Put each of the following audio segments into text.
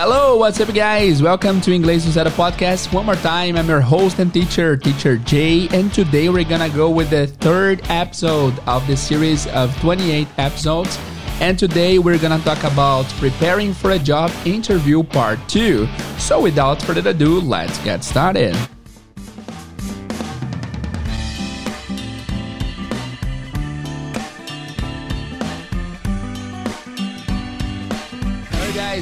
Hello, what's up, guys? Welcome to English Zero podcast. One more time, I'm your host and teacher, Teacher Jay, and today we're gonna go with the third episode of the series of 28 episodes. And today we're gonna talk about preparing for a job interview part 2. So without further ado, let's get started.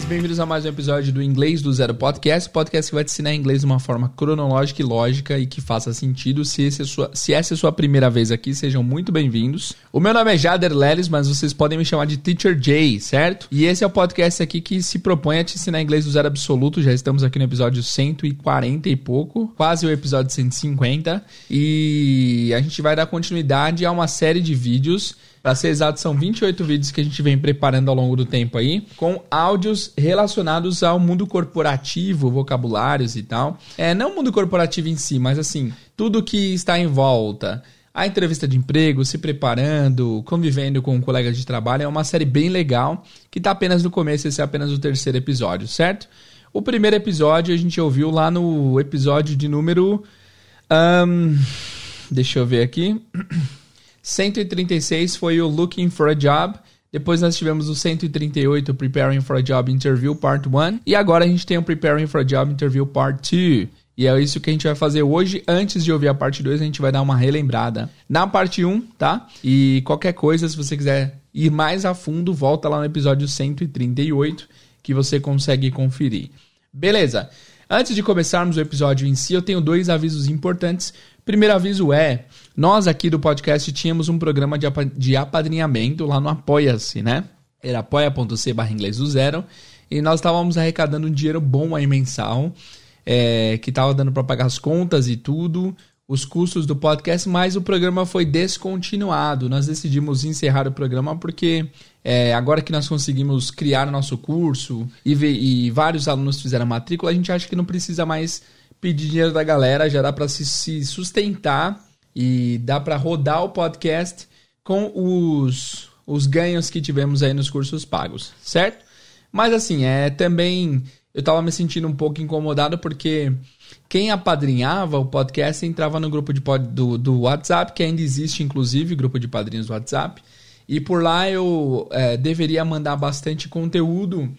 Bem-vindos a mais um episódio do Inglês do Zero Podcast, podcast que vai te ensinar inglês de uma forma cronológica e lógica e que faça sentido. Se, esse é sua, se essa é a sua primeira vez aqui, sejam muito bem-vindos. O meu nome é Jader Leles, mas vocês podem me chamar de Teacher Jay, certo? E esse é o podcast aqui que se propõe a te ensinar inglês do zero absoluto. Já estamos aqui no episódio 140 e pouco, quase o episódio 150. E a gente vai dar continuidade a uma série de vídeos para ser exato, são 28 vídeos que a gente vem preparando ao longo do tempo aí, com áudios relacionados ao mundo corporativo, vocabulários e tal. É, não o mundo corporativo em si, mas assim, tudo que está em volta. A entrevista de emprego, se preparando, convivendo com colegas de trabalho, é uma série bem legal, que está apenas no começo, esse é apenas o terceiro episódio, certo? O primeiro episódio a gente ouviu lá no episódio de número. Um, deixa eu ver aqui. 136 foi o Looking for a Job. Depois nós tivemos o 138, Preparing for a Job Interview Part 1. E agora a gente tem o Preparing for a Job Interview Part 2. E é isso que a gente vai fazer hoje. Antes de ouvir a parte 2, a gente vai dar uma relembrada na parte 1, tá? E qualquer coisa, se você quiser ir mais a fundo, volta lá no episódio 138 que você consegue conferir. Beleza. Antes de começarmos o episódio em si, eu tenho dois avisos importantes. Primeiro aviso é nós aqui do podcast tínhamos um programa de, de apadrinhamento lá no Apoia-se, né? Era apoia.c barra inglês do zero. E nós estávamos arrecadando um dinheiro bom aí mensal, é, que estava dando para pagar as contas e tudo, os custos do podcast, mas o programa foi descontinuado. Nós decidimos encerrar o programa porque é, agora que nós conseguimos criar nosso curso e, e vários alunos fizeram matrícula, a gente acha que não precisa mais pedir dinheiro da galera, já dá para se, se sustentar e dá para rodar o podcast com os, os ganhos que tivemos aí nos cursos pagos, certo? Mas assim, é também eu tava me sentindo um pouco incomodado porque quem apadrinhava o podcast entrava no grupo de pod, do, do WhatsApp, que ainda existe, inclusive, grupo de padrinhos do WhatsApp. E por lá eu é, deveria mandar bastante conteúdo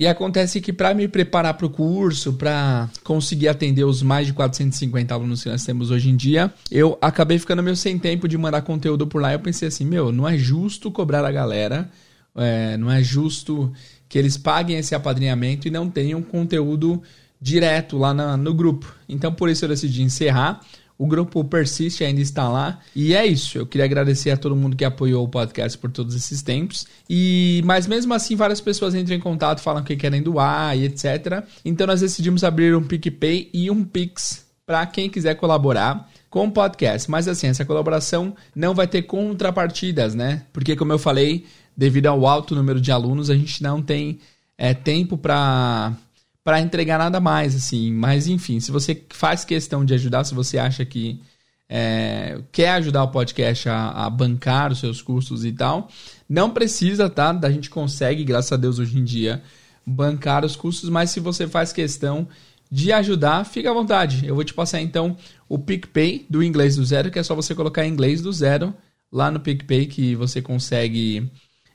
e acontece que para me preparar para o curso, para conseguir atender os mais de 450 alunos que nós temos hoje em dia, eu acabei ficando meio sem tempo de mandar conteúdo por lá. Eu pensei assim, meu, não é justo cobrar a galera, é, não é justo que eles paguem esse apadrinhamento e não tenham conteúdo direto lá na, no grupo. Então por isso eu decidi encerrar. O grupo persiste, ainda está lá. E é isso. Eu queria agradecer a todo mundo que apoiou o podcast por todos esses tempos. E mas mesmo assim, várias pessoas entram em contato, falam que querem doar e etc. Então nós decidimos abrir um PicPay e um Pix para quem quiser colaborar com o podcast. Mas assim, essa colaboração não vai ter contrapartidas, né? Porque como eu falei, devido ao alto número de alunos, a gente não tem é, tempo para para entregar nada mais, assim. Mas enfim, se você faz questão de ajudar, se você acha que é, quer ajudar o podcast a, a, bancar os seus custos e tal, não precisa, tá? A gente consegue, graças a Deus, hoje em dia, bancar os custos, mas se você faz questão de ajudar, fica à vontade. Eu vou te passar então o PicPay do Inglês do Zero, que é só você colocar Inglês do Zero lá no PicPay que você consegue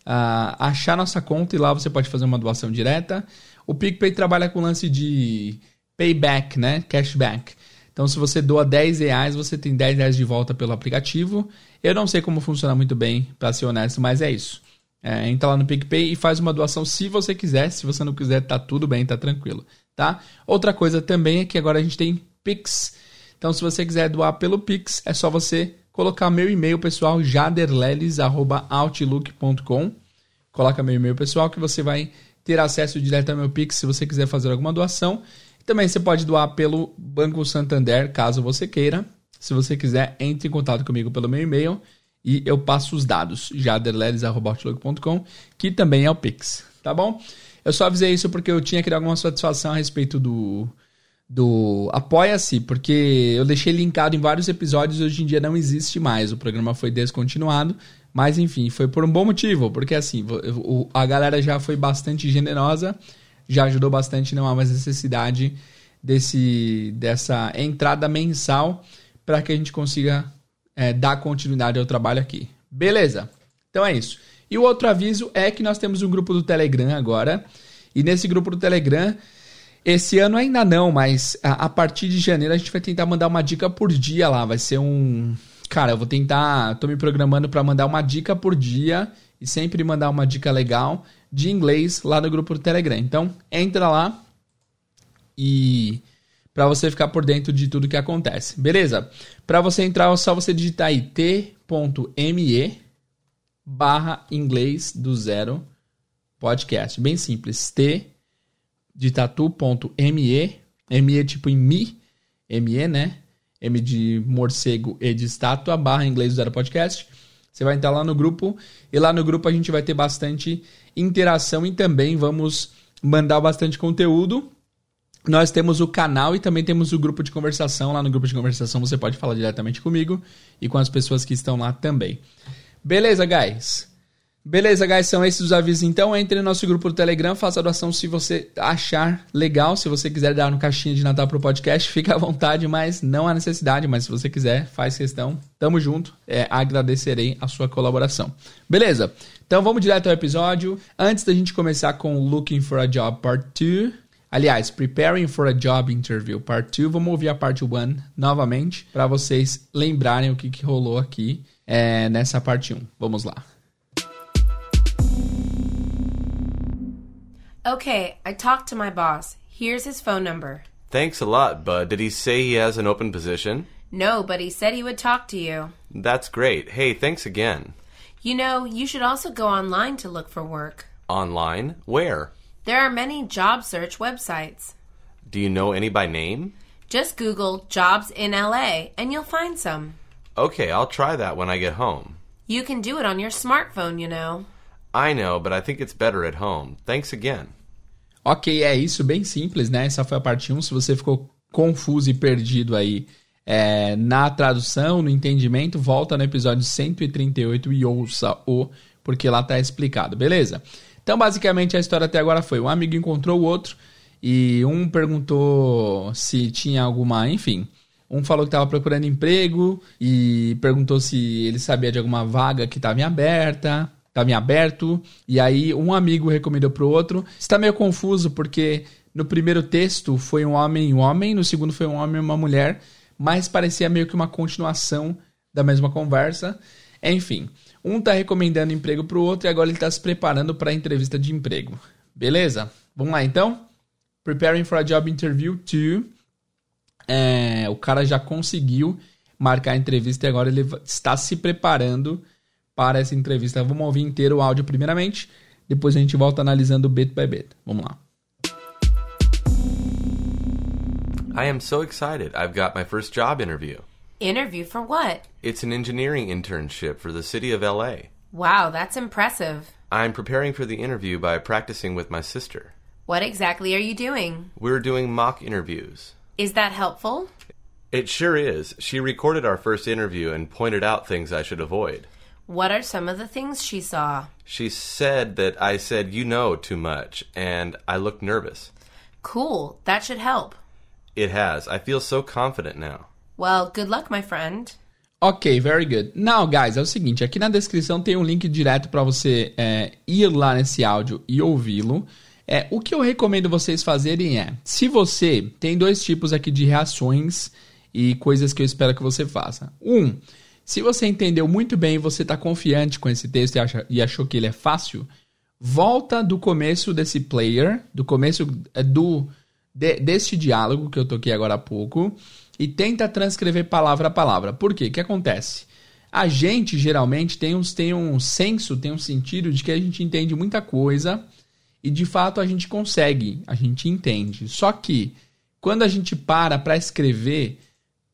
uh, achar nossa conta e lá você pode fazer uma doação direta. O PicPay trabalha com lance de payback, né? Cashback. Então, se você doa 10 reais, você tem 10 reais de volta pelo aplicativo. Eu não sei como funciona muito bem, para ser honesto, mas é isso. É, entra lá no PicPay e faz uma doação se você quiser. Se você não quiser, tá tudo bem, tá tranquilo, tá? Outra coisa também é que agora a gente tem Pix. Então, se você quiser doar pelo Pix, é só você colocar meu e-mail pessoal, jaderleles.outlook.com. Coloca meu e-mail pessoal que você vai ter acesso direto ao meu Pix se você quiser fazer alguma doação. Também você pode doar pelo Banco Santander, caso você queira. Se você quiser, entre em contato comigo pelo meu e-mail e eu passo os dados, jaderledes.com, que também é o Pix, tá bom? Eu só avisei isso porque eu tinha que dar alguma satisfação a respeito do, do Apoia-se, porque eu deixei linkado em vários episódios hoje em dia não existe mais. O programa foi descontinuado, mas enfim, foi por um bom motivo, porque assim, a galera já foi bastante generosa já ajudou bastante, não há mais necessidade desse, dessa entrada mensal para que a gente consiga é, dar continuidade ao trabalho aqui. Beleza? Então é isso. E o outro aviso é que nós temos um grupo do Telegram agora. E nesse grupo do Telegram, esse ano ainda não, mas a, a partir de janeiro a gente vai tentar mandar uma dica por dia lá. Vai ser um. Cara, eu vou tentar. Tô me programando para mandar uma dica por dia e sempre mandar uma dica legal de inglês lá no grupo do Telegram. Então, entra lá e para você ficar por dentro de tudo que acontece. Beleza? Para você entrar, é só você digitar aí t.me barra inglês do zero podcast. Bem simples. T de tatu.me, me tipo em mi, me, né? M de morcego e de estátua, barra inglês do zero podcast. Você vai entrar lá no grupo e lá no grupo a gente vai ter bastante interação e também vamos mandar bastante conteúdo. Nós temos o canal e também temos o grupo de conversação. Lá no grupo de conversação você pode falar diretamente comigo e com as pessoas que estão lá também. Beleza, guys? Beleza, guys, são esses os avisos então. Entre no nosso grupo do Telegram, faça a doação se você achar legal. Se você quiser dar no caixinha de Natal pro podcast, fica à vontade, mas não há necessidade. Mas se você quiser, faz questão. Tamo junto. É, agradecerei a sua colaboração. Beleza? Então vamos direto ao episódio. Antes da gente começar com Looking for a Job Part 2. Aliás, Preparing for a Job Interview Part 2. Vamos ouvir a parte 1 novamente para vocês lembrarem o que, que rolou aqui é, nessa parte 1. Vamos lá. Okay, I talked to my boss. Here's his phone number. Thanks a lot, Bud. Did he say he has an open position? No, but he said he would talk to you. That's great. Hey, thanks again. You know, you should also go online to look for work. Online? Where? There are many job search websites. Do you know any by name? Just Google jobs in LA and you'll find some. Okay, I'll try that when I get home. You can do it on your smartphone, you know. I know, but I think it's better at home. Thanks again. Ok, é isso, bem simples, né? Essa foi a parte 1. Se você ficou confuso e perdido aí é, na tradução, no entendimento, volta no episódio 138 e ouça-o, porque lá tá explicado, beleza? Então, basicamente, a história até agora foi: um amigo encontrou o outro e um perguntou se tinha alguma, enfim. Um falou que estava procurando emprego e perguntou se ele sabia de alguma vaga que estava em aberta, estava em aberto. E aí um amigo recomendou para o outro. Está meio confuso porque no primeiro texto foi um homem e um homem, no segundo foi um homem e uma mulher, mas parecia meio que uma continuação da mesma conversa. Enfim, um está recomendando emprego para o outro e agora ele está se preparando para a entrevista de emprego. Beleza? Vamos lá então? Preparing for a Job Interview 2. É, o cara já conseguiu marcar a entrevista e agora ele está se preparando para essa entrevista. Vamos ouvir inteiro o áudio primeiramente, depois a gente volta analisando bit by bit. Vamos lá. I am so excited. I've got my first job interview. Interview for what? It's an engineering internship for the city of LA. Wow, that's impressive. I'm preparing for the interview by practicing with my sister. What exactly are you doing? We're doing mock interviews. Is that helpful? It sure is. She recorded our first interview and pointed out things I should avoid. What are some of the things she saw? She said that I said, you know, too much, and I looked nervous. Cool, that should help. It has. I feel so confident now. Well, good luck, my friend. Ok, very good. Now, guys, é o seguinte: aqui na descrição tem um link direto para você é, ir lá nesse áudio e ouvi-lo. É, o que eu recomendo vocês fazerem é: se você tem dois tipos aqui de reações e coisas que eu espero que você faça. Um, se você entendeu muito bem você está confiante com esse texto e, acha, e achou que ele é fácil, volta do começo desse player, do começo é, do de, deste diálogo que eu toquei agora há pouco e tenta transcrever palavra a palavra. Por quê? O que acontece? A gente geralmente tem, uns, tem um senso, tem um sentido de que a gente entende muita coisa e de fato a gente consegue, a gente entende. Só que quando a gente para para escrever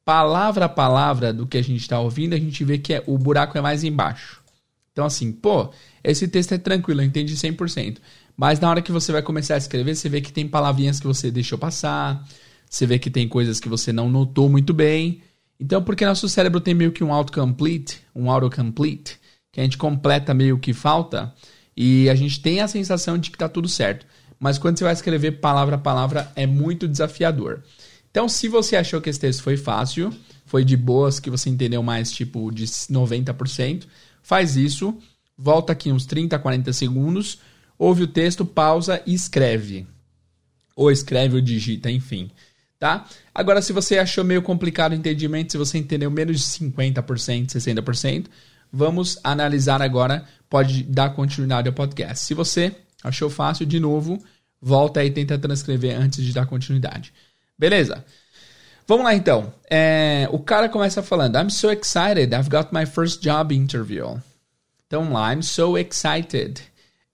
palavra a palavra do que a gente está ouvindo, a gente vê que é, o buraco é mais embaixo. Então, assim, pô, esse texto é tranquilo, eu entendi 100%. Mas na hora que você vai começar a escrever, você vê que tem palavrinhas que você deixou passar, você vê que tem coisas que você não notou muito bem. Então, porque nosso cérebro tem meio que um autocomplete, um autocomplete, que a gente completa meio que falta, e a gente tem a sensação de que está tudo certo. mas quando você vai escrever palavra a palavra é muito desafiador. Então, se você achou que esse texto foi fácil, foi de boas, que você entendeu mais tipo de 90%, faz isso, volta aqui uns 30, 40 segundos, ouve o texto, pausa e escreve. Ou escreve ou digita, enfim. Tá? Agora, se você achou meio complicado o entendimento, se você entendeu menos de 50%, 60%, vamos analisar agora, pode dar continuidade ao podcast. Se você achou fácil, de novo, volta aí e tenta transcrever antes de dar continuidade. Beleza? Vamos lá então. É, o cara começa falando: I'm so excited, I've got my first job interview. Então lá, I'm so excited.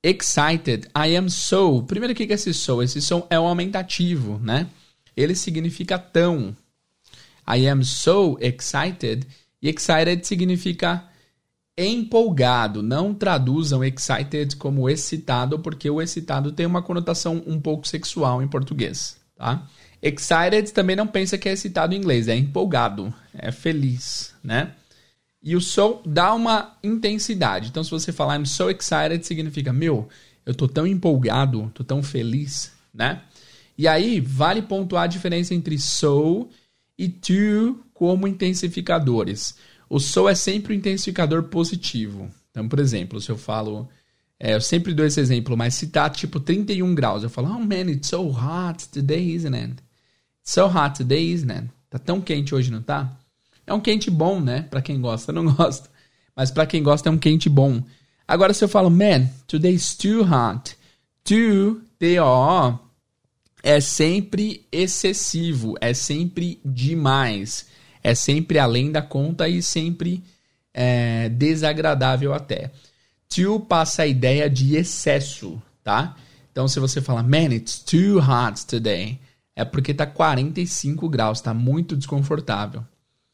Excited, I am so. Primeiro, o que é esse so? Esse so é um aumentativo, né? Ele significa tão. I am so excited. E excited significa empolgado. Não traduzam excited como excitado, porque o excitado tem uma conotação um pouco sexual em português, tá? Excited também não pensa que é excitado em inglês, é empolgado, é feliz, né? E o so dá uma intensidade. Então, se você falar I'm so excited, significa, meu, eu tô tão empolgado, tô tão feliz, né? E aí, vale pontuar a diferença entre so e to como intensificadores. O so é sempre um intensificador positivo. Então, por exemplo, se eu falo. É, eu sempre dou esse exemplo, mas se tá tipo 31 graus, eu falo, oh man, it's so hot today, isn't it? So hot today, isn't it? Tá tão quente hoje, não tá? É um quente bom, né? Pra quem gosta, não gosta. Mas pra quem gosta é um quente bom. Agora, se eu falo, man, today's too hot. Too, T-O-O, é sempre excessivo, é sempre demais. É sempre além da conta e sempre é, desagradável até. Too passa a ideia de excesso, tá? Então, se você fala, man, it's too hot today é porque tá 45 graus, tá muito desconfortável.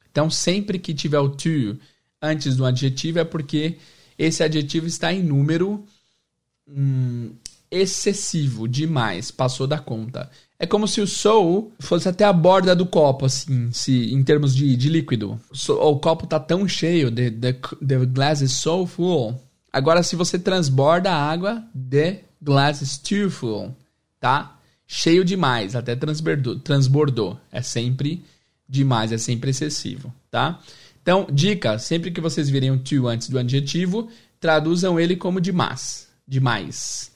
Então, sempre que tiver o to antes do adjetivo é porque esse adjetivo está em número hum, excessivo, demais, passou da conta. É como se o so fosse até a borda do copo, assim, se, em termos de, de líquido. So, o copo tá tão cheio, the, the, the glass is so full. Agora, se você transborda a água, the glass is too full, tá? Cheio demais, até transbordou, transbordou. É sempre demais, é sempre excessivo, tá? Então, dica, sempre que vocês virem o to antes do adjetivo, traduzam ele como demais, demais,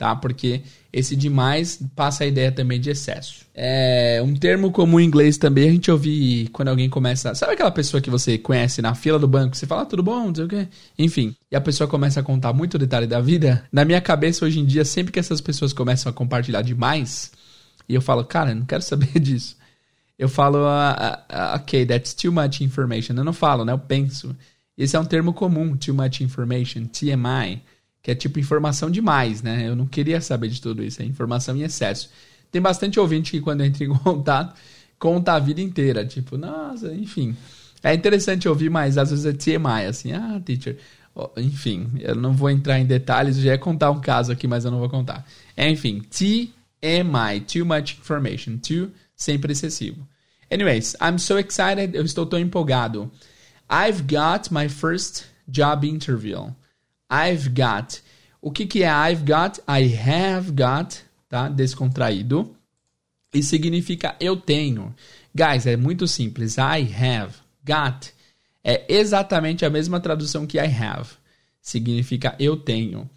tá? Porque esse demais passa a ideia também de excesso. É um termo comum em inglês também a gente ouve quando alguém começa. Sabe aquela pessoa que você conhece na fila do banco? Você fala, ah, tudo bom? Não sei o quê. Enfim, e a pessoa começa a contar muito detalhe da vida. Na minha cabeça, hoje em dia, sempre que essas pessoas começam a compartilhar demais, e eu falo, cara, não quero saber disso. Eu falo, uh, uh, ok, that's too much information. Eu não falo, né? Eu penso. Esse é um termo comum, too much information, TMI que é tipo informação demais, né? Eu não queria saber de tudo isso, é informação em excesso. Tem bastante ouvinte que quando entra em contato, conta a vida inteira, tipo, nossa, enfim. É interessante ouvir, mas às vezes é TMI, assim, ah, teacher, enfim, eu não vou entrar em detalhes, já é contar um caso aqui, mas eu não vou contar. Enfim, TMI, too much information, too, sempre excessivo. Anyways, I'm so excited, eu estou tão empolgado. I've got my first job interview. I've got. O que, que é I've got? I have got, tá? Descontraído. E significa eu tenho. Guys, é muito simples. I have got é exatamente a mesma tradução que I have. Significa eu tenho.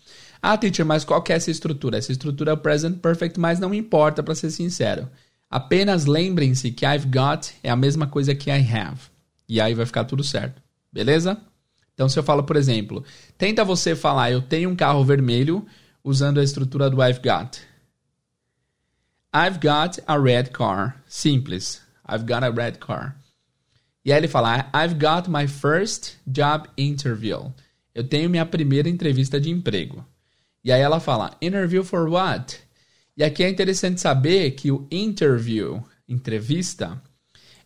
Ah, teacher, mas qual que é essa estrutura? Essa estrutura é o present perfect, mas não importa, para ser sincero. Apenas lembrem-se que I've got é a mesma coisa que I have. E aí vai ficar tudo certo. Beleza? Então, se eu falo, por exemplo, tenta você falar, eu tenho um carro vermelho, usando a estrutura do I've got. I've got a red car. Simples. I've got a red car. E aí ele fala, I've got my first job interview. Eu tenho minha primeira entrevista de emprego. E aí ela fala, interview for what? E aqui é interessante saber que o interview, entrevista,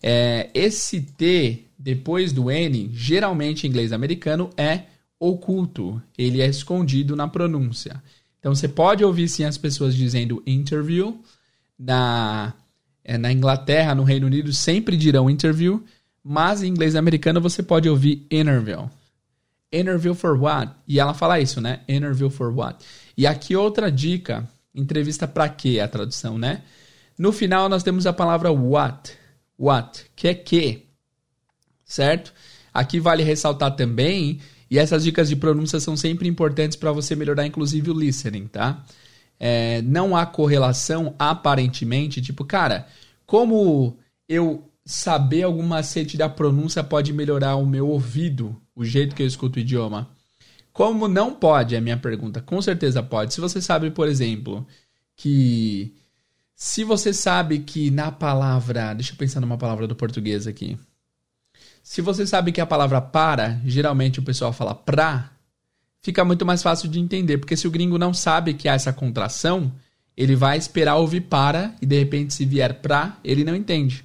é, esse T depois do N, geralmente em inglês americano, é oculto. Ele é escondido na pronúncia. Então você pode ouvir sim as pessoas dizendo interview. Na, é, na Inglaterra, no Reino Unido, sempre dirão interview. Mas em inglês americano você pode ouvir interview. Interview for what? E ela fala isso, né? Interview for what? E aqui outra dica Entrevista para quê? A tradução, né? No final nós temos a palavra what. What, que é que. Certo? Aqui vale ressaltar também, e essas dicas de pronúncia são sempre importantes para você melhorar, inclusive, o listening, tá? É, não há correlação, aparentemente, tipo, cara, como eu saber algum macete da pronúncia pode melhorar o meu ouvido, o jeito que eu escuto o idioma? Como não pode, é a minha pergunta. Com certeza pode. Se você sabe, por exemplo, que. Se você sabe que na palavra. Deixa eu pensar numa palavra do português aqui. Se você sabe que a palavra para, geralmente o pessoal fala pra, fica muito mais fácil de entender, porque se o gringo não sabe que há essa contração, ele vai esperar ouvir para e de repente se vier pra, ele não entende.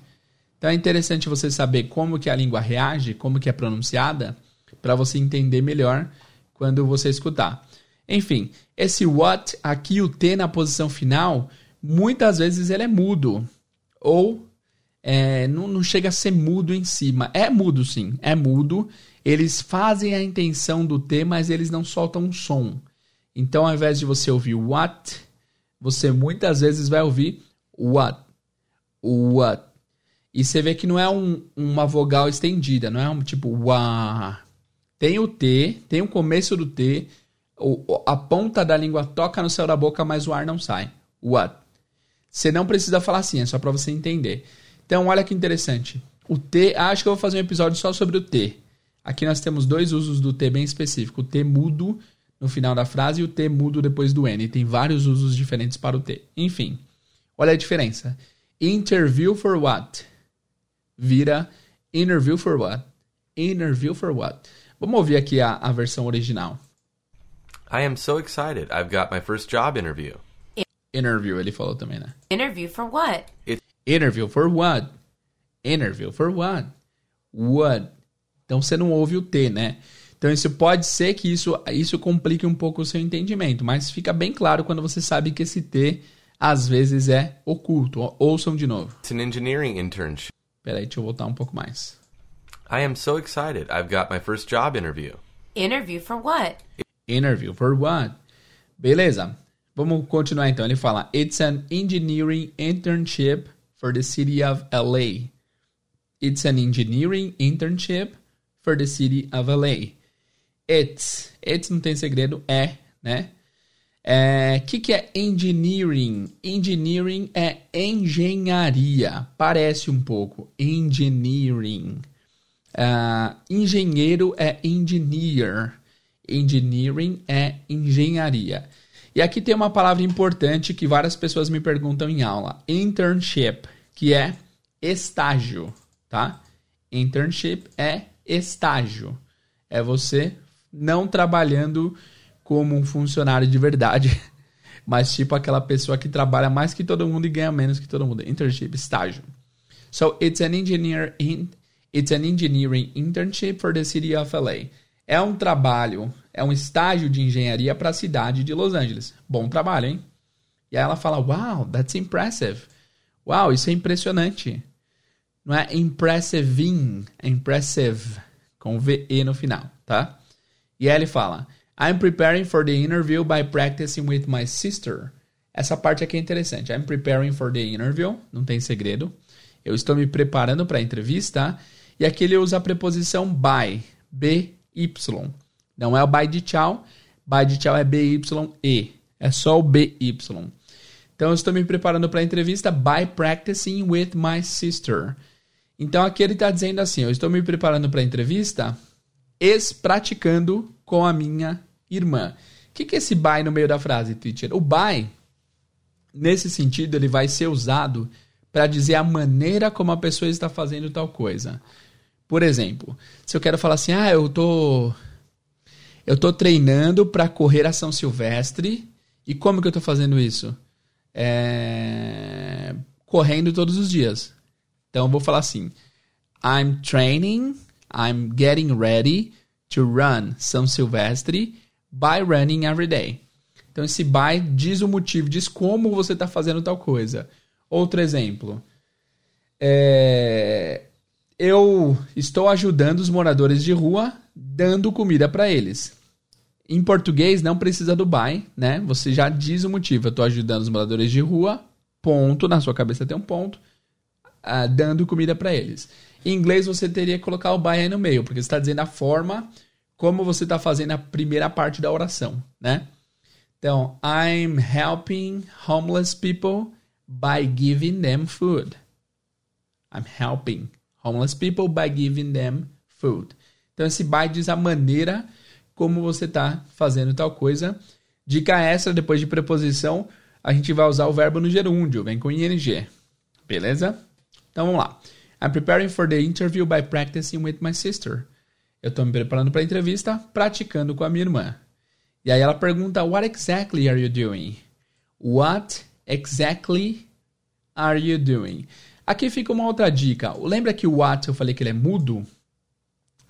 Então é interessante você saber como que a língua reage, como que é pronunciada, para você entender melhor quando você escutar. Enfim, esse what aqui o T na posição final, muitas vezes ele é mudo ou é, não, não chega a ser mudo em cima. É mudo, sim, é mudo. Eles fazem a intenção do T, mas eles não soltam um som. Então, ao invés de você ouvir what, você muitas vezes vai ouvir what, what. E você vê que não é um, uma vogal estendida, não é um tipo wa. Tem o T, tem o começo do T, a ponta da língua toca no céu da boca, mas o ar não sai. What? Você não precisa falar assim, é só para você entender. Então, olha que interessante. O T, acho que eu vou fazer um episódio só sobre o T. Aqui nós temos dois usos do T bem específico. O T mudo no final da frase e o T mudo depois do N. Tem vários usos diferentes para o T. Enfim, olha a diferença. Interview for what? Vira interview for what? Interview for what? Vamos ouvir aqui a, a versão original. I am so excited. I've got my first job interview. Interview, ele falou também, né? Interview for what? It, Interview for what? Interview for what? What? Então você não ouve o T, né? Então isso pode ser que isso, isso complique um pouco o seu entendimento, mas fica bem claro quando você sabe que esse T às vezes é oculto. Ouçam de novo. It's an engineering internship. Peraí, deixa eu voltar um pouco mais. I am so excited. I've got my first job interview. Interview for what? Interview for what? Beleza. Vamos continuar então. Ele fala: It's an engineering internship for the city of LA. It's an engineering internship for the city of LA. It's. It's não tem segredo, é, né? O é, que, que é engineering? Engineering é engenharia. Parece um pouco. Engineering. Uh, engenheiro é engineer. Engineering é engenharia. E aqui tem uma palavra importante que várias pessoas me perguntam em aula: internship, que é estágio, tá? Internship é estágio. É você não trabalhando como um funcionário de verdade, mas tipo aquela pessoa que trabalha mais que todo mundo e ganha menos que todo mundo. Internship, estágio. So it's an engineer in, it's an engineering internship for the city of LA. É um trabalho é um estágio de engenharia para a cidade de Los Angeles. Bom trabalho, hein? E aí ela fala: Wow, that's impressive. Uau, isso é impressionante. Não é impressiving, é impressive, com VE no final, tá? E aí ele fala: I'm preparing for the interview by practicing with my sister. Essa parte aqui é interessante. I'm preparing for the interview, não tem segredo. Eu estou me preparando para a entrevista. E aqui ele usa a preposição by, B-Y. Não é o by de tchau. By de tchau é B-Y-E. É só o BY. Então, eu estou me preparando para a entrevista by practicing with my sister. Então, aqui ele está dizendo assim: eu estou me preparando para a entrevista ex-praticando com a minha irmã. O que, que é esse by no meio da frase, teacher? O by, nesse sentido, ele vai ser usado para dizer a maneira como a pessoa está fazendo tal coisa. Por exemplo, se eu quero falar assim, ah, eu tô eu tô treinando para correr a São Silvestre. E como que eu tô fazendo isso? É... Correndo todos os dias. Então eu vou falar assim: I'm training, I'm getting ready to run São Silvestre by running every day. Então esse by diz o motivo, diz como você está fazendo tal coisa. Outro exemplo. É... Eu estou ajudando os moradores de rua dando comida para eles. Em português não precisa do by, né? Você já diz o motivo. Eu estou ajudando os moradores de rua, ponto, na sua cabeça tem um ponto, uh, dando comida para eles. Em inglês você teria que colocar o by aí no meio, porque você está dizendo a forma como você está fazendo a primeira parte da oração, né? Então, I'm helping homeless people by giving them food. I'm helping homeless people by giving them food. Então, esse by diz a maneira como você está fazendo tal coisa. Dica extra, depois de preposição, a gente vai usar o verbo no gerúndio, vem com ing. Beleza? Então, vamos lá. I'm preparing for the interview by practicing with my sister. Eu estou me preparando para a entrevista praticando com a minha irmã. E aí ela pergunta: What exactly are you doing? What exactly are you doing? Aqui fica uma outra dica. Lembra que o what eu falei que ele é mudo?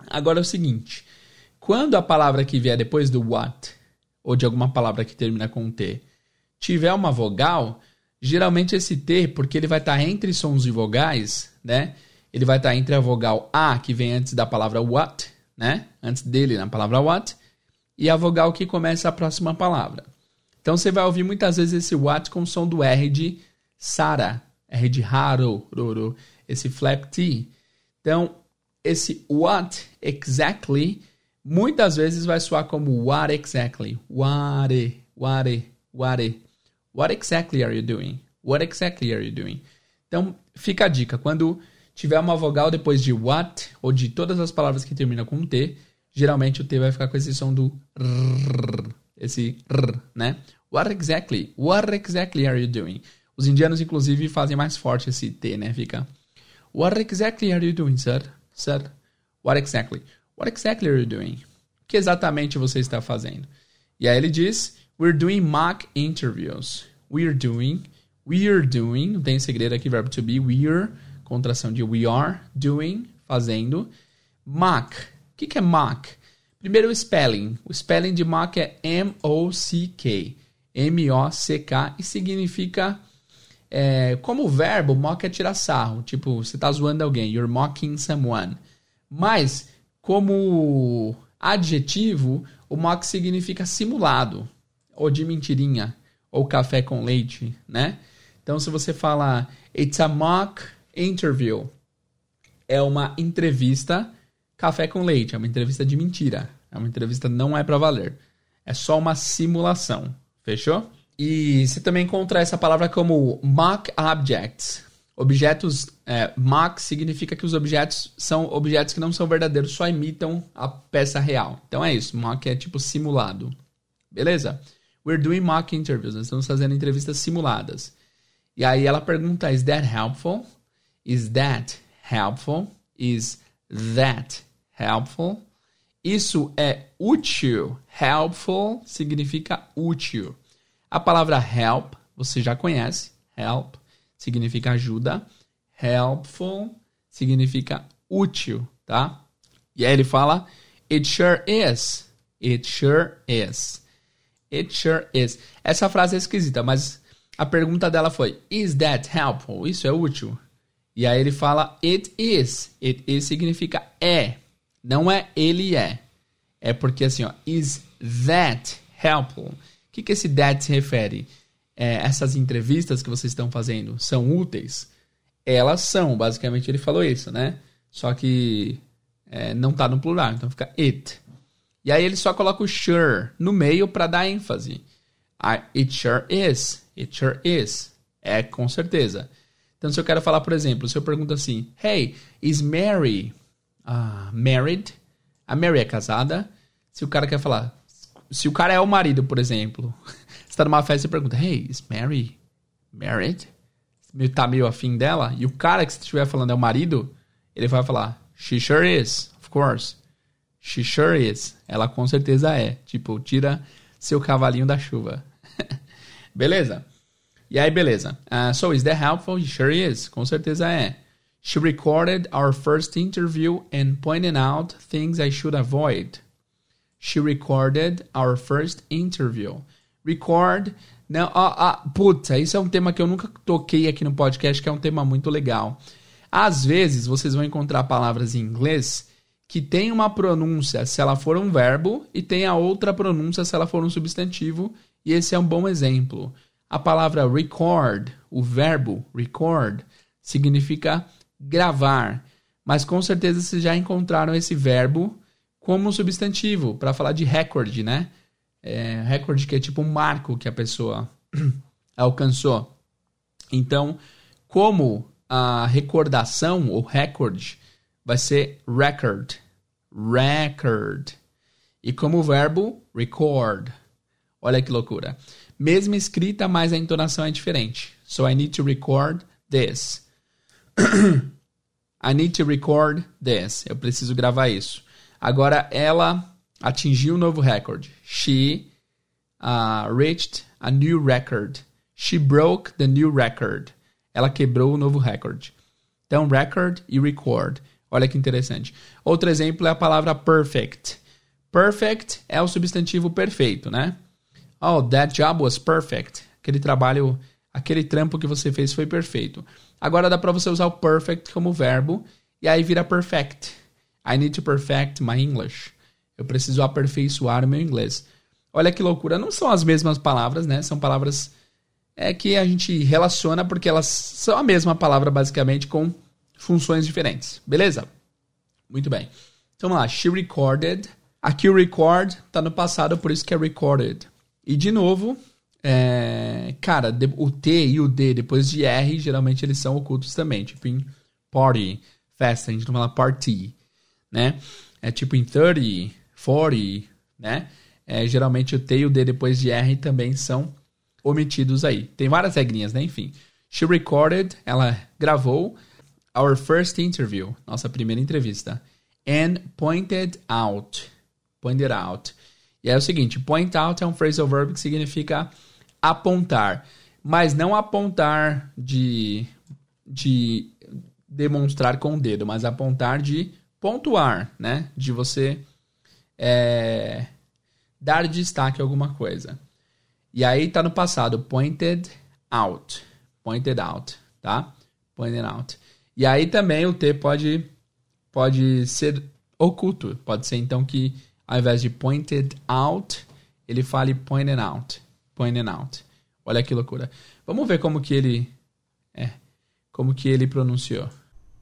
Agora é o seguinte: quando a palavra que vier depois do what, ou de alguma palavra que termina com T, tiver uma vogal, geralmente esse T, porque ele vai estar tá entre sons e vogais, né? Ele vai estar tá entre a vogal A, que vem antes da palavra what, né? Antes dele na palavra what, e a vogal que começa a próxima palavra. Então você vai ouvir muitas vezes esse what com o som do R de Sara, R de Haro, esse flap T. Então, esse what exactly muitas vezes vai soar como what exactly. What, what, what. What exactly are you doing? What exactly are you doing? Então, fica a dica. Quando tiver uma vogal depois de what, ou de todas as palavras que terminam com T, geralmente o T vai ficar com esse som do rrr, esse rrr, né? What exactly? What exactly are you doing? Os indianos, inclusive, fazem mais forte esse T, né? Fica What exactly are you doing, sir? Sir? What exactly? What exactly are you doing? O que exatamente você está fazendo? E aí ele diz We're doing mock interviews. We're doing. We're doing. Não tem segredo aqui, verbo to be. We're. Contração de we are. Doing. Fazendo. Mock. O que, é mock? Primeiro o spelling. O spelling de mock é M-O-C-K. M-O-C-K. E significa. É, como verbo, mock é tirar sarro. Tipo, você está zoando alguém. You're mocking someone. Mas, como adjetivo, o mock significa simulado ou de mentirinha, ou café com leite, né? Então, se você fala it's a mock interview, é uma entrevista café com leite, é uma entrevista de mentira, é uma entrevista não é para valer, é só uma simulação, fechou? E você também encontra essa palavra como mock objects. Objetos, é, mock significa que os objetos são objetos que não são verdadeiros, só imitam a peça real. Então é isso, mock é tipo simulado. Beleza? We're doing mock interviews. Nós estamos fazendo entrevistas simuladas. E aí ela pergunta: Is that helpful? Is that helpful? Is that helpful? Isso é útil. Helpful significa útil. A palavra help você já conhece. Help significa ajuda. Helpful significa útil, tá? E aí ele fala: It sure is. It sure is. It sure is. Essa frase é esquisita, mas a pergunta dela foi: Is that helpful? Isso é útil? E aí ele fala: It is. It is significa é. Não é ele é. É porque assim, ó, is that helpful? Que, que esse that se refere? É, essas entrevistas que vocês estão fazendo são úteis? Elas são, basicamente ele falou isso, né? Só que é, não tá no plural, então fica it. E aí ele só coloca o sure no meio para dar ênfase. It sure is. It sure is. É com certeza. Então, se eu quero falar, por exemplo, se eu pergunto assim: Hey, is Mary uh, married? A Mary é casada? Se o cara quer falar. Se o cara é o marido, por exemplo, você tá numa festa e pergunta: Hey, is Mary married? Tá meio afim dela? E o cara que você estiver falando é o marido, ele vai falar: She sure is, of course. She sure is. Ela com certeza é. Tipo, tira seu cavalinho da chuva. beleza? E aí, beleza. Uh, so, is that helpful? Sure is. Com certeza é. She recorded our first interview and pointed out things I should avoid. She recorded our first interview. Record. Não, ah, ah, puta, isso é um tema que eu nunca toquei aqui no podcast, que é um tema muito legal. Às vezes, vocês vão encontrar palavras em inglês que tem uma pronúncia se ela for um verbo e tem a outra pronúncia se ela for um substantivo, e esse é um bom exemplo. A palavra record, o verbo record, significa gravar, mas com certeza vocês já encontraram esse verbo como substantivo para falar de record, né? É, record que é tipo um marco que a pessoa alcançou. Então, como a recordação ou record vai ser record, record. E como verbo, record. Olha que loucura. Mesma escrita, mas a entonação é diferente. So I need to record this. I need to record this. Eu preciso gravar isso. Agora ela atingiu um novo recorde. She uh, reached a new record. She broke the new record. Ela quebrou o novo recorde. Então, record e record. Olha que interessante. Outro exemplo é a palavra perfect. Perfect é o substantivo perfeito, né? Oh, that job was perfect. Aquele trabalho, aquele trampo que você fez foi perfeito. Agora dá para você usar o perfect como verbo e aí vira perfect. I need to perfect my English. Eu preciso aperfeiçoar o meu inglês. Olha que loucura. Não são as mesmas palavras, né? São palavras é que a gente relaciona porque elas são a mesma palavra basicamente com funções diferentes. Beleza? Muito bem. Então vamos lá. She recorded. Aqui o record tá no passado, por isso que é recorded. E de novo, é, cara, o T e o D depois de R, geralmente eles são ocultos também. Tipo em party, festa, a gente não fala party, né? É tipo em 30, 40, né? É, geralmente o T e o D depois de R também são omitidos aí. Tem várias regrinhas, né? Enfim. She recorded, ela gravou our first interview, nossa primeira entrevista. And pointed out. Pointed out. E é o seguinte, point out é um phrasal verb que significa apontar. Mas não apontar de, de demonstrar com o dedo, mas apontar de pontuar, né? De você é, dar destaque a alguma coisa. E aí tá no passado, pointed out. Pointed out, tá? Pointed out. E aí também o T pode, pode ser oculto. Pode ser então que ao invés de pointed out, ele fale pointed out. Pointed out. Olha que loucura. Vamos ver como que ele é, como que ele pronunciou.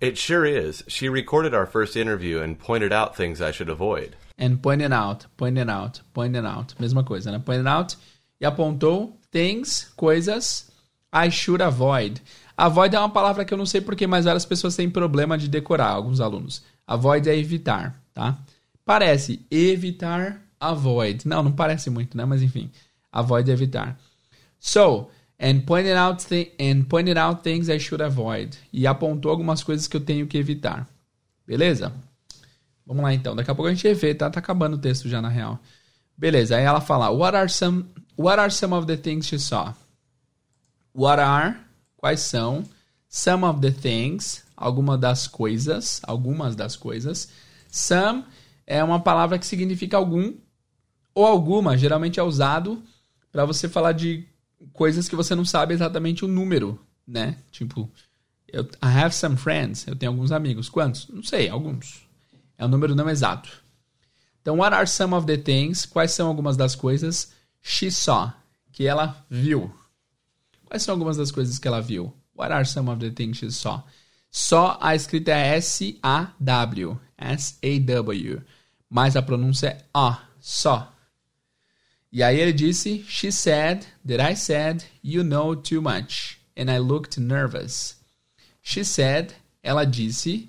It sure is. She recorded our first interview and pointed out things I should avoid. And pointed out, pointed out, pointed out. Mesma coisa, né? Pointed out e apontou things, coisas I should avoid. Avoid é uma palavra que eu não sei porque, mas várias pessoas têm problema de decorar, alguns alunos. Avoid é evitar, tá? Parece evitar, avoid. Não, não parece muito, né? Mas enfim, avoid é evitar. So, and pointed out and pointed out things I should avoid. E apontou algumas coisas que eu tenho que evitar. Beleza? Vamos lá então. Daqui a pouco a gente vê, tá? Tá acabando o texto já na real. Beleza. Aí ela fala: What are some What are some of the things you saw? What are, quais são, some of the things, alguma das coisas, algumas das coisas. Some é uma palavra que significa algum ou alguma, geralmente é usado para você falar de coisas que você não sabe exatamente o número, né? Tipo, eu, I have some friends, eu tenho alguns amigos. Quantos? Não sei, alguns. É um número não exato. Então, what are some of the things? Quais são algumas das coisas she saw, que ela viu. Quais são algumas das coisas que ela viu? What are some of the things she saw? Só a escrita é S-A-W. S-A-W. Mas a pronúncia é A. Só. E aí ele disse: She said that I said you know too much. And I looked nervous. She said, ela disse,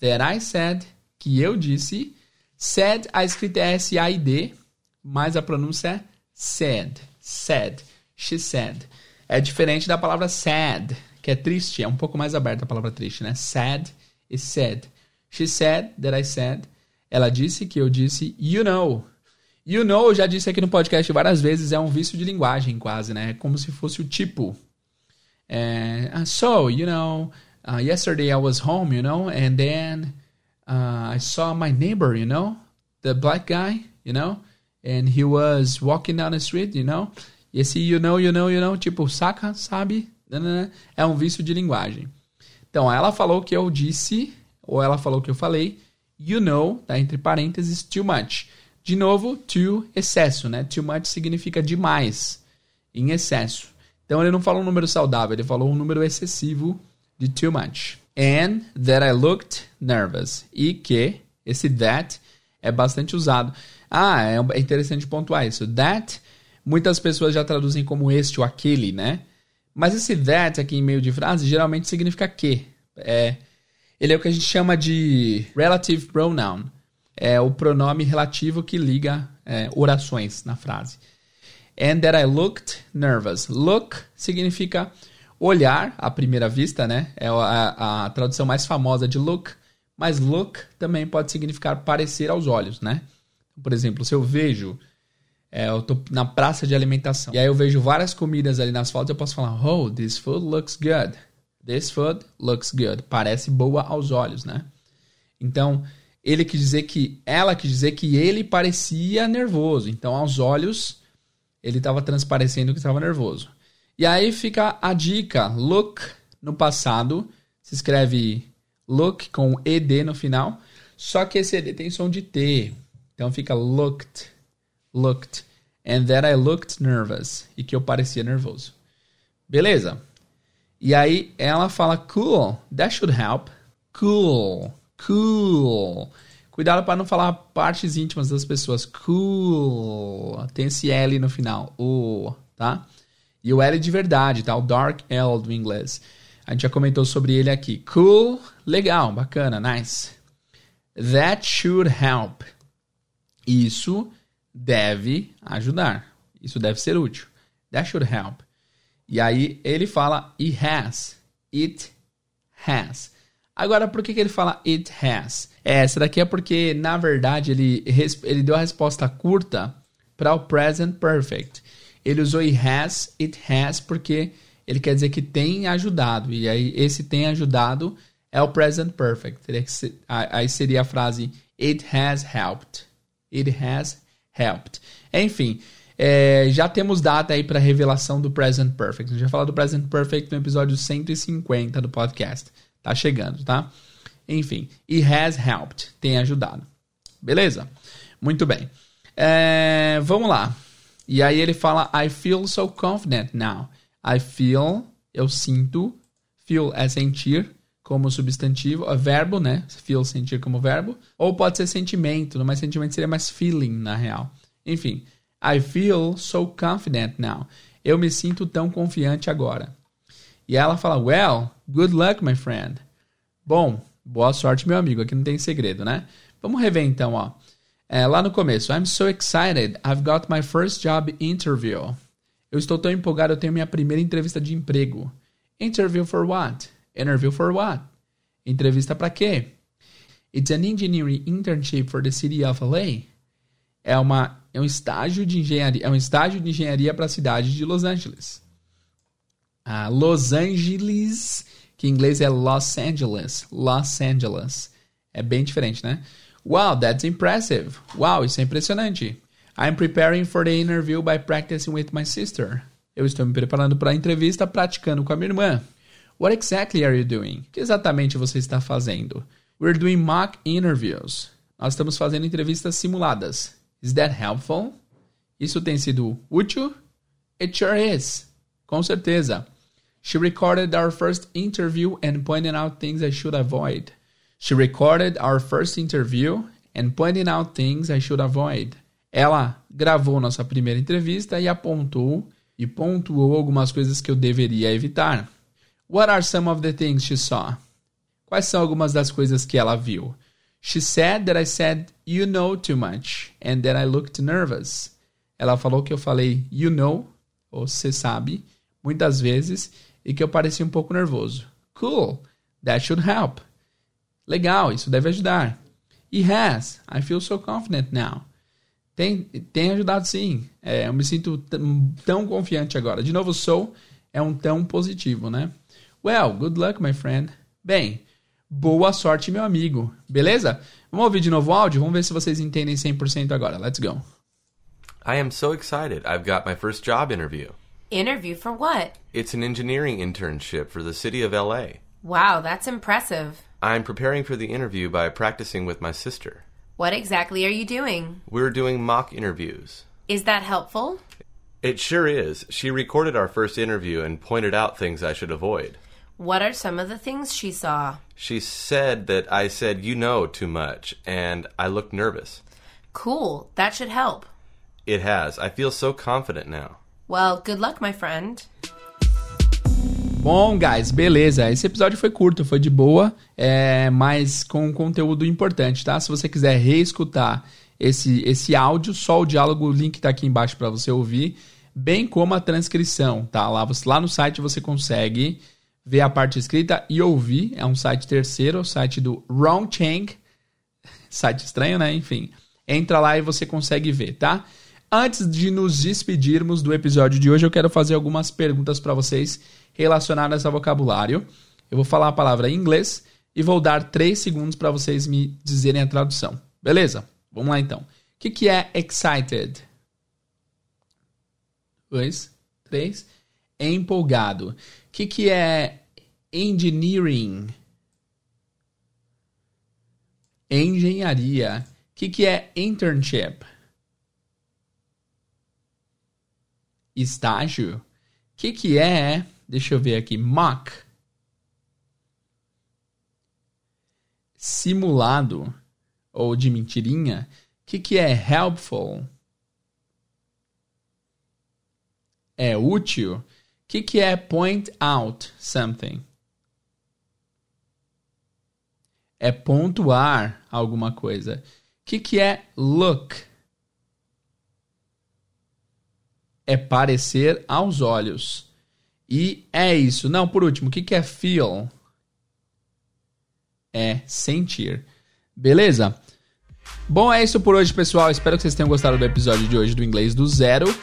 that I said, que eu disse. Said, a escrita é S-A-I-D, mas a pronúncia é Said. Said. She said. É diferente da palavra sad, que é triste. É um pouco mais aberta a palavra triste, né? Sad e said. She said that I said. Ela disse que eu disse you know. You know, eu já disse aqui no podcast várias vezes, é um vício de linguagem quase, né? É como se fosse o tipo. É, uh, so, you know, uh, yesterday I was home, you know, and then uh, I saw my neighbor, you know, the black guy, you know, and he was walking down the street, you know. E esse you know, you know, you know, tipo, saca, sabe? É um vício de linguagem. Então, ela falou que eu disse, ou ela falou que eu falei, You know, tá entre parênteses, too much. De novo, too, excesso, né? Too much significa demais, em excesso. Então ele não falou um número saudável, ele falou um número excessivo de too much. And that I looked nervous. E que esse that é bastante usado. Ah, é, é interessante pontuar isso. That, muitas pessoas já traduzem como este ou aquele, né? Mas esse that aqui em meio de frase geralmente significa que. É, ele é o que a gente chama de relative pronoun. É o pronome relativo que liga é, orações na frase. And that I looked nervous. Look significa olhar à primeira vista, né? É a, a tradução mais famosa de look. Mas look também pode significar parecer aos olhos, né? Por exemplo, se eu vejo, é, eu tô na praça de alimentação, e aí eu vejo várias comidas ali nas fotos, eu posso falar, oh, this food looks good. This food looks good. Parece boa aos olhos, né? Então, ele quis dizer que, ela quis dizer que ele parecia nervoso. Então, aos olhos, ele estava transparecendo que estava nervoso. E aí fica a dica: look no passado se escreve look com ed no final, só que esse ed tem som de t. Então fica looked, looked, and that I looked nervous e que eu parecia nervoso. Beleza? E aí ela fala cool, that should help. Cool, cool. Cuidado para não falar partes íntimas das pessoas. Cool. Tem esse L no final. O, tá? E o L de verdade, tá? O Dark L do inglês. A gente já comentou sobre ele aqui. Cool, legal, bacana, nice. That should help. Isso deve ajudar. Isso deve ser útil. That should help. E aí ele fala it has. It has. Agora, por que, que ele fala it has? É, daqui é porque, na verdade, ele, ele deu a resposta curta para o present perfect. Ele usou it has, it has, porque ele quer dizer que tem ajudado. E aí, esse tem ajudado é o present perfect. Aí seria a frase it has helped. It has helped. Enfim, é, já temos data aí para revelação do present perfect. A gente vai falar do present perfect no episódio 150 do podcast. Tá chegando, tá? Enfim, it has helped. Tem ajudado. Beleza? Muito bem. É, vamos lá. E aí ele fala, I feel so confident now. I feel, eu sinto. Feel é sentir como substantivo, é verbo, né? Feel, sentir como verbo. Ou pode ser sentimento, mas sentimento seria mais feeling, na real. Enfim, I feel so confident now. Eu me sinto tão confiante agora. E ela fala, well, good luck, my friend. Bom, boa sorte, meu amigo. Aqui não tem segredo, né? Vamos rever então, ó. É, lá no começo, I'm so excited, I've got my first job interview. Eu estou tão empolgado, eu tenho minha primeira entrevista de emprego. Interview for what? Interview for what? Entrevista para quê? It's an engineering internship for the city of LA. É uma é um estágio de engenharia, é um estágio de engenharia para a cidade de Los Angeles. Ah, Los Angeles, que em inglês é Los Angeles, Los Angeles. É bem diferente, né? Wow, that's impressive. Wow, isso é impressionante. I'm preparing for the interview by practicing with my sister. Eu estou me preparando para a entrevista praticando com a minha irmã. What exactly are you doing? O que exatamente você está fazendo? We're doing mock interviews. Nós estamos fazendo entrevistas simuladas. Is that helpful? Isso tem sido útil? It sure is. Com certeza. She recorded our first interview and pointed out things I should avoid. She recorded our first interview and pointed out things I should avoid. Ela gravou nossa primeira entrevista e apontou e pontuou algumas coisas que eu deveria evitar. What are some of the things she saw? Quais são algumas das coisas que ela viu? She said that I said you know too much and that I looked nervous. Ela falou que eu falei you know, ou você sabe, muitas vezes e que eu parecia um pouco nervoso. Cool. That should help. Legal, isso deve ajudar. It has. I feel so confident now. Tem, tem ajudado sim. É, eu me sinto tão confiante agora. De novo, sou é um tão positivo, né? Well, good luck, my friend. Bem, boa sorte, meu amigo. Beleza? Vamos ouvir de novo o áudio? Vamos ver se vocês entendem 100% agora. Let's go. I am so excited. I've got my first job interview. Interview for what? It's an engineering internship for the city of LA. Wow, that's impressive. I'm preparing for the interview by practicing with my sister. What exactly are you doing? We're doing mock interviews. Is that helpful? It sure is. She recorded our first interview and pointed out things I should avoid. What are some of the things she saw? She said that I said you know too much, and I looked nervous. Cool, that should help. It has. I feel so confident now. Well, good luck, my friend. Bom, guys, beleza. Esse episódio foi curto, foi de boa, é, mas com conteúdo importante, tá? Se você quiser reescutar esse, esse áudio, só o diálogo, o link tá aqui embaixo para você ouvir, bem como a transcrição, tá? Lá, você, lá no site você consegue ver a parte escrita e ouvir. É um site terceiro, o site do Ron Chang. Site estranho, né? Enfim. Entra lá e você consegue ver, tá? Antes de nos despedirmos do episódio de hoje, eu quero fazer algumas perguntas para vocês relacionadas ao vocabulário. Eu vou falar a palavra em inglês e vou dar 3 segundos para vocês me dizerem a tradução. Beleza? Vamos lá então. O que, que é excited? Dois, três. Empolgado. O que, que é engineering? Engenharia. O que, que é internship? Estágio. O que, que é Deixa eu ver aqui. Mock. Simulado. Ou de mentirinha. O que, que é helpful? É útil? O que, que é point out something? É pontuar alguma coisa. O que, que é look? É parecer aos olhos. E é isso. Não, por último, o que, que é feel? É sentir. Beleza? Bom, é isso por hoje, pessoal. Espero que vocês tenham gostado do episódio de hoje do Inglês do Zero.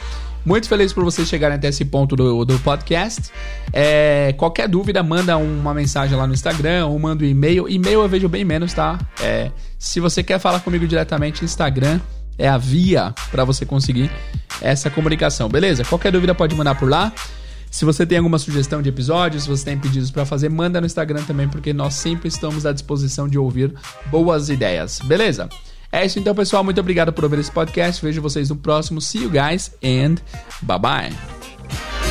Muito feliz por vocês chegarem até esse ponto do, do podcast. É, qualquer dúvida, manda uma mensagem lá no Instagram ou manda um e-mail. E-mail eu vejo bem menos, tá? É, se você quer falar comigo diretamente, Instagram é a via para você conseguir essa comunicação, beleza? Qualquer dúvida pode mandar por lá. Se você tem alguma sugestão de episódios, se você tem pedidos para fazer, manda no Instagram também, porque nós sempre estamos à disposição de ouvir boas ideias. Beleza? É isso então, pessoal. Muito obrigado por ouvir esse podcast. Vejo vocês no próximo. See you guys and bye bye.